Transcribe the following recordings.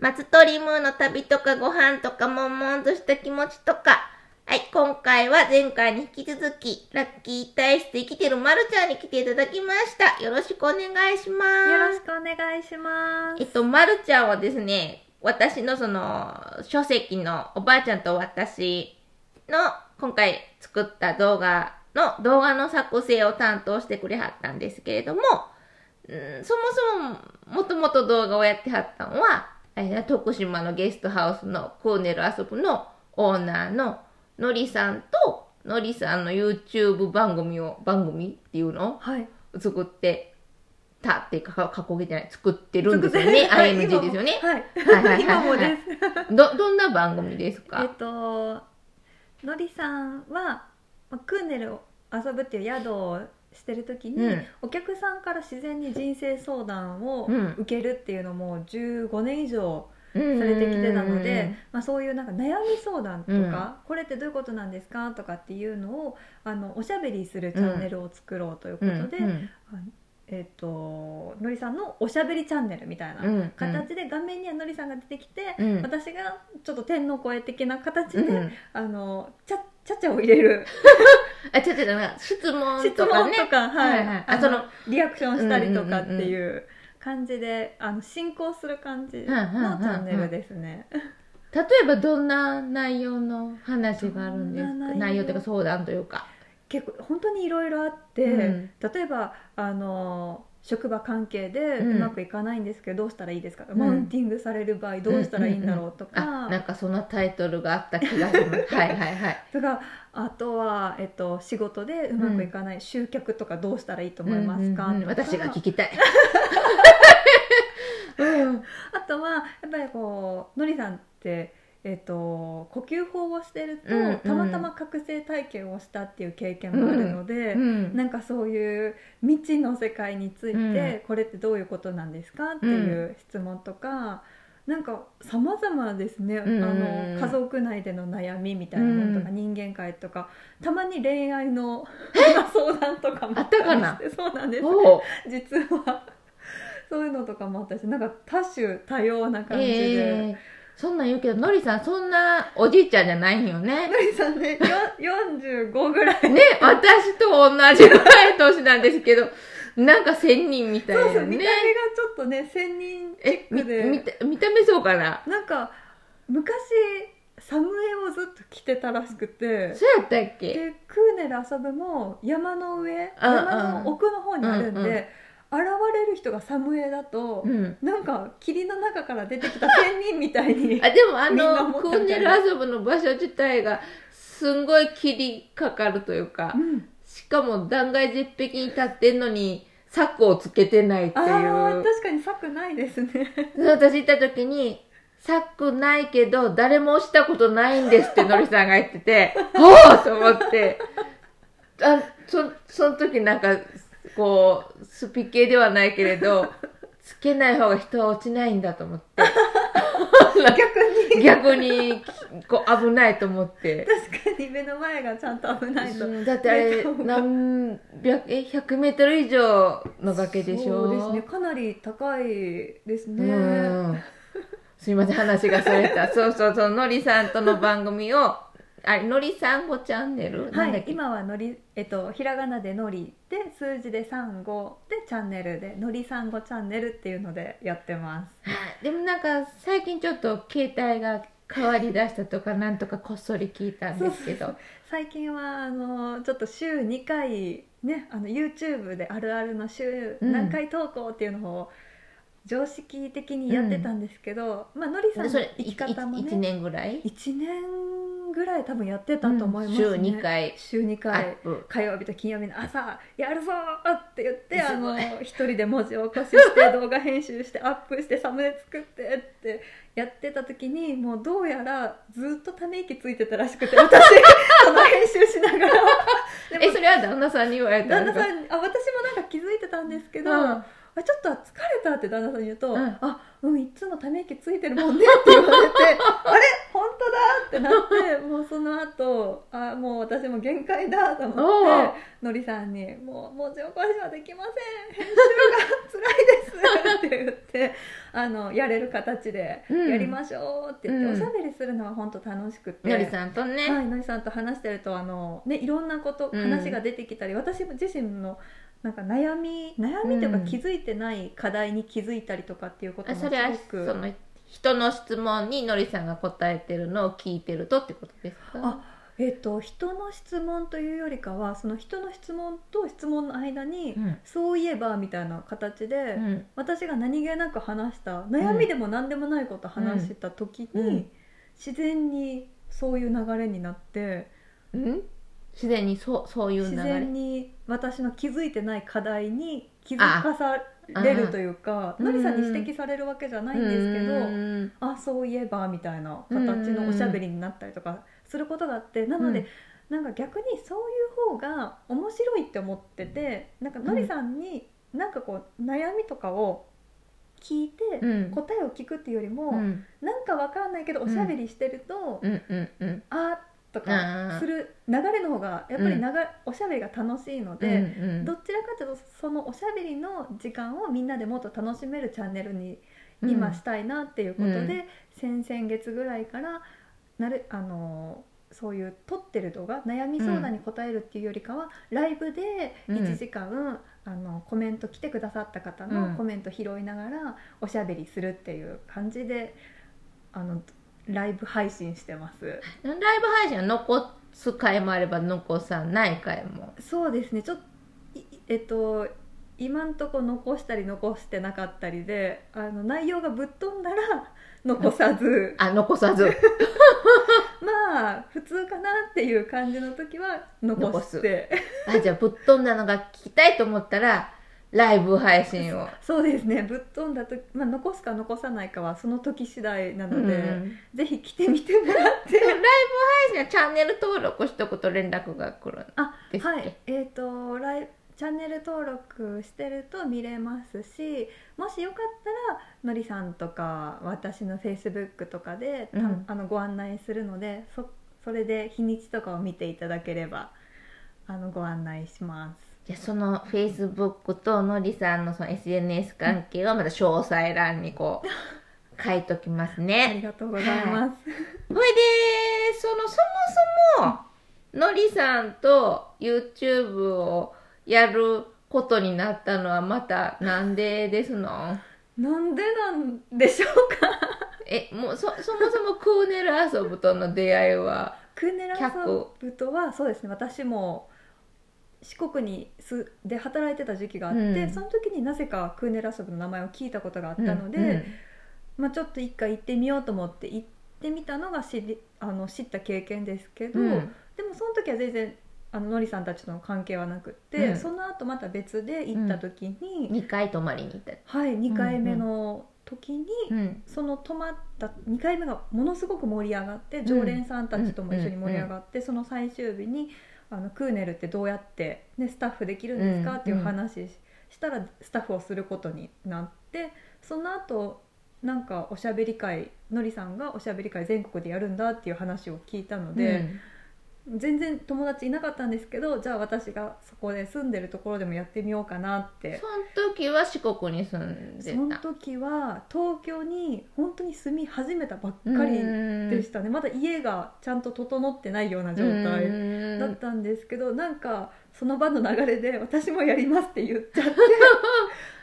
松鳥ムーの旅とかご飯とか悶々とした気持ちとか、はい、今回は前回に引き続き、ラッキー体質で生きてるまるちゃんに来ていただきました。よろしくお願いします。よろしくお願いします。えっと、まるちゃんはですね、私のその、書籍のおばあちゃんと私の今回作った動画の動画の作成を担当してくれはったんですけれども、うんそもそももともと動画をやってはったのは、徳島のゲストハウスのクーネル遊ぶのオーナーののりさんと、のりさんの YouTube 番組を、番組っていうの？はい。作ってたっていうか、か過去形じゃない、作ってるんですよね。はい IMG ですよね。はい。はいはいはい今もです。ど、どんな番組ですえっかと、のりさんは、まあクーネルを遊ぶっていう宿をしてる時に、うん。お客さんから自然に人生相談をうん。受けるっていうのも15年以上さされてきてたので、まあ、そういうなんか悩み相談とか、うん。これってどういうことなんですかとかっていうのをあのおしゃべりするチャンネルを作ろうということで、あえっ、とのりさんのおしゃべりチャンネルみたいなうん形で画面にはのりさんが出てきて、うん。私がちょっと天の声的な形で、うん。あのちゃちゃちゃを入れる。あ、ちょっとなんか質問質とかね。問とか、はい。はいはい。あそのリアクションしたりとかっていう感じで、あの進行する感じのチャンネルですね。例えばどんな内容の話があるんですか？内容？というか相談というか。結構本当にいろいろあって、うん。例えばあの職場関係でうん。うまくいかないんですけど、どうしたらいいですか、ん。マウンティングされる場合どうしたらいいんだろう？とか、あ、なんかそのタイトルがあった気がします。はいはいはい。とかあとは、えっと、仕事でうまくいかない、集客とかどうしたらいいと思いますか、うんうんうん。私が聞きたい。うん。あとはやっぱりこうのりさんって、えっと、呼吸法をしてると、うんうん。たまたま覚醒体験をしたっていう経験もあるので、うんなんかそういう未知の世界について、うん。これってどういうことなんですかっていう質問とか、なんか様々ですね、んあの家族内での悩みみたいなものとか、う人間界とかたまに恋愛の 相談とかもあったかな？そうなんです。おう。実は。そういうのとかもあったしなんか多種多様な感じで。ええそんなん言うけど、のりさんそんなおじいちゃんじゃないんよね。のりさんねよ45ぐらい。ね、私と同じぐらい年なんですけど、なんか仙人みたいそうそうなね見た目が。ちょっとね仙人チックで。見た見た目そうかな？なんか昔サムエをずっと着てたらしくて。そうやったっけ？でクーネル遊ぶも山の上うん山の奥の方にあるんで、うんうん現れる人がサムエだと、うん。なんか霧の中から出てきた仙人みたいにあ、でもあの、思クーネル遊ぶの場所自体が、すんごい霧かかるというかう、んしかも断崖絶壁に立ってんのに、柵をつけてないっていう。確かに策ないですね 私行った時に、柵ないけど、誰も押したことないんですってのりさんが言ってて、おーと思って、あ、そ、その時なんか、こう、スピ系ではないけれど、つけない方が人は落ちないんだと思って、逆に。逆に、こう、危ないと思って。確かに目の前がちゃんと危ないと。うんだってあれ、何百、え、100メートル以上の崖でしょ？そうですね。かなり高いですね。うん。すいません、話がそれた。そうそうそう、のりさんとの番組を、あれ、のりさんごチャンネル？はい、なんだっけ？今はのり、えっと、ひらがなでのりで数字で3号でチャンネルでのりさんごチャンネルっていうのでやってます。はい。でもなんか、最近ちょっと携帯が変わりだしたとか、なんとかこっそり聞いたんですけど。最近はあのちょっと週2回ねあの YouTube であるあるの週うん。何回投稿っていうのを常識的にやってたんですけど、まあのりさんの生き方も1ね年ぐらい？1年ぐらい多分やってたと思いますね、週2回。週2ア回。火曜日と金曜日の朝やるぞーって言ってあのい一人で文字起こしして動画編集してアップしてサムネ作ってってやってた時にもうどうやらずっとため息ついてたらしくて私。その編集しながら。え、それは旦那さんに言われた旦那んですか？さんにあ私もなんか気づいてたんですけど、うんあちょっと疲れたって旦那さんに言うと「うん。あうんいつもため息ついてるもんね」って言われて「あれ？本当だ」っってなって もうその後あもう私も限界だと思ってのりさんに「もう文字起こしはできません。編集が辛いです」って言ってあのやれる形でうん。やりましょうって言って、うん。おしゃべりするのは本当楽しくて。のりさんとね、はい、のりさんと話してるとあの、ね、いろんなことうん。話が出てきたり、私自身のなんか悩み悩みというかうん。気づいてない課題に気づいたりとかっていうこともすごあそれはくその人の質問にのりさんが答えてるのを聞いてるとってことですか？あえっと人の質問というよりかはその人の質問と質問の間に、うん。そういえばみたいな形で、うん。私が何気なく話した悩みでも何でもないこと話した時に、うん。自然にそういう流れになってうん？自然にそうそういう流自れ然に私の気づいてない課題に気づかされるというかあのりさんに指摘されるわけじゃないんですけど、うん。あそういえばみたいな形のおしゃべりになったりとかすることがあって。なので、なんか逆にそういう方が面白いって思っててなんかのりさんになんかこう悩みとかを聞いて、うん。答えを聞くっていうよりも、うん。なんかわかんないけどおしゃべりしてると、うんうんうん。あーとうんかする流れの方がやっぱり流れ、おしゃべりが楽しいので。うんうんどちらかというとそのおしゃべりの時間をみんなでもっと楽しめるチャンネルに今したいなっていうことで、うん。先々月ぐらいからなるあのそういう撮ってる動画悩み相談に答えるっていうよりかは、ライブでうん。1時間、あのコメント来てくださった方うん。のコメント拾いながらおしゃべりするっていう感じであのライブ配信してます。ライブ配信は残す回もあれば残さない回も。そうですね。ちょっいえっと今んとこ残したり残してなかったりであの内容がぶっ飛んだら 残さず。あ残さず。まあ普通かなっていう感じの時は残して。あじゃあぶっ飛んだのが聞きたいと思ったらライブ配信を。そうですね。ぶっ飛んだと、まあ、残すか残さないかはその時次第なので、うん。ぜひ来てみてもらって。ライブ配信はチャンネル登録しとくと連絡が来るんあですっけはい。えっ、とライチャンネル登録してると見れますしもしよかったらのりさんとか私のフェイスブックとかで、たうん。あのご案内するのでそそれで日にちとかを見ていただければあのご案内しますじゃあそのフェイスブックとのりさんのその SNS 関係はまた詳細欄にこう 書いときますありねがとうございます、ほいでそのそもそものりさんと YouTube をやることになったのはまたなんでですの？なんでなんでしょうか？えもうそそもそもクーネル遊ぶとの出会いはクーネラ客ソブとはそうですね。私も四国にすで働いてた時期があって、うん。その時になぜかクーネラソブの名前を聞いたことがあったので、うんまあ、ちょっと一回行ってみようと思って行ってみたのが知りあの知った経験ですけど、うん。でもその時は全然あののりさんたちとの関係はなくって、うん。その後また別で行った時に、2回泊まりに行ったはい2回目の時に、うんその泊まった2回目がものすごく盛り上がって常連さんたちとも一緒に盛り上がって、その最終日にあのクーネルってどうやって、ね、スタッフできるんですか、うん。っていう話ししたらスタッフをすることになってその後なんかおしゃべり会のりさんがおしゃべり会全国でやるんだっていう話を聞いたので、全然友達いなかったんですけどじゃあ私がそこで住んでるところでもやってみようかなって。その時は四国に住んでそのた時は東京に本当に住み始めたばっかりでしたね。まだ家がちゃんと整ってないような状態だったんですけどなんかその場の流れで私もやりますって言っちゃって。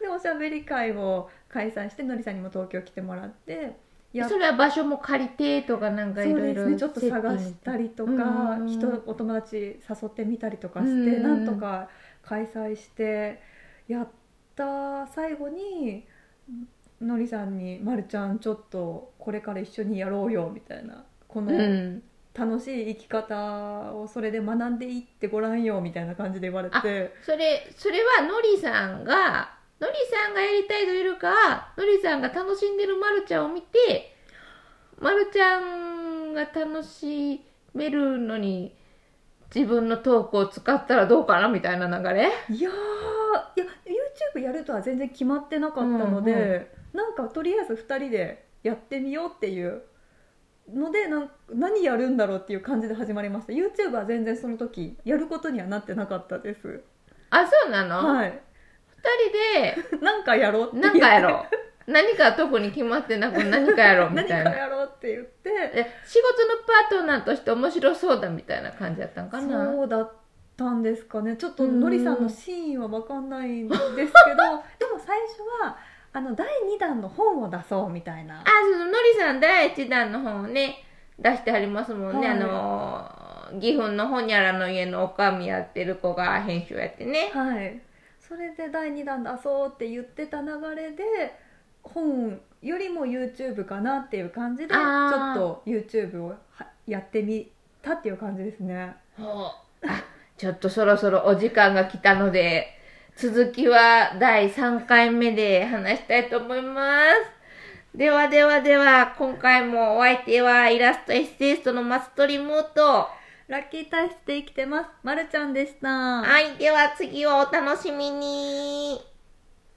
でおしゃべり会を開催してのりさんにも東京来てもらってやっそれは場所も借りてとかなんかいろいろちょっと探したりとか、うん人お友達誘ってみたりとかして、うんなんとか開催してやった最後にのりさんに「まるちゃんちょっとこれから一緒にやろうよ」みたいな。こうのん。楽しい生き方をそれで学んでいってごらんよみたいな感じで言われて。それそれはのりさんがのりさんがやりたいというかのりさんが楽しんでるまるちゃんを見てまるちゃんが楽しめるのに自分のトークを使ったらどうかなみたいな流れ？いやーいや YouTube やるとは全然決まってなかったので、うんうなんかとりあえず2人でやってみようっていうのでなん何やるんだろうっていう感じで始まりました。YouTube は全然その時やることにはなってなかったです。あ、そうなの、はい二人なんかやろうってで、言ってなんかやろう。何か特に決まってなく何かやろうみ何かたいな。やろうって言って。え仕事のパートナーとして面白そうだみたいな感じだったんかな。そうだったんですかね。ちょっとうん。のりさんのシーンは分かんないんですけど でも最初はあの第2弾の本を出そうみたいな。あそののりさん第一弾の本をね出してはりますもんね、はい。あの岐阜のほにゃらの家のおかみやってる子が編集やってね。はいそれで第2弾出そうって言ってた流れで本よりも YouTube かなっていう感じでちょっと YouTube をはやってみたっていう感じですね。ちょっとそろそろお時間が来たので続きは第3回目で話したいと思います。ではではでは今回もお相手はイラストエッセイストの松鳥ムーとラッキー体質で生きてますまるちゃんでしたはい、では次をお楽しみに。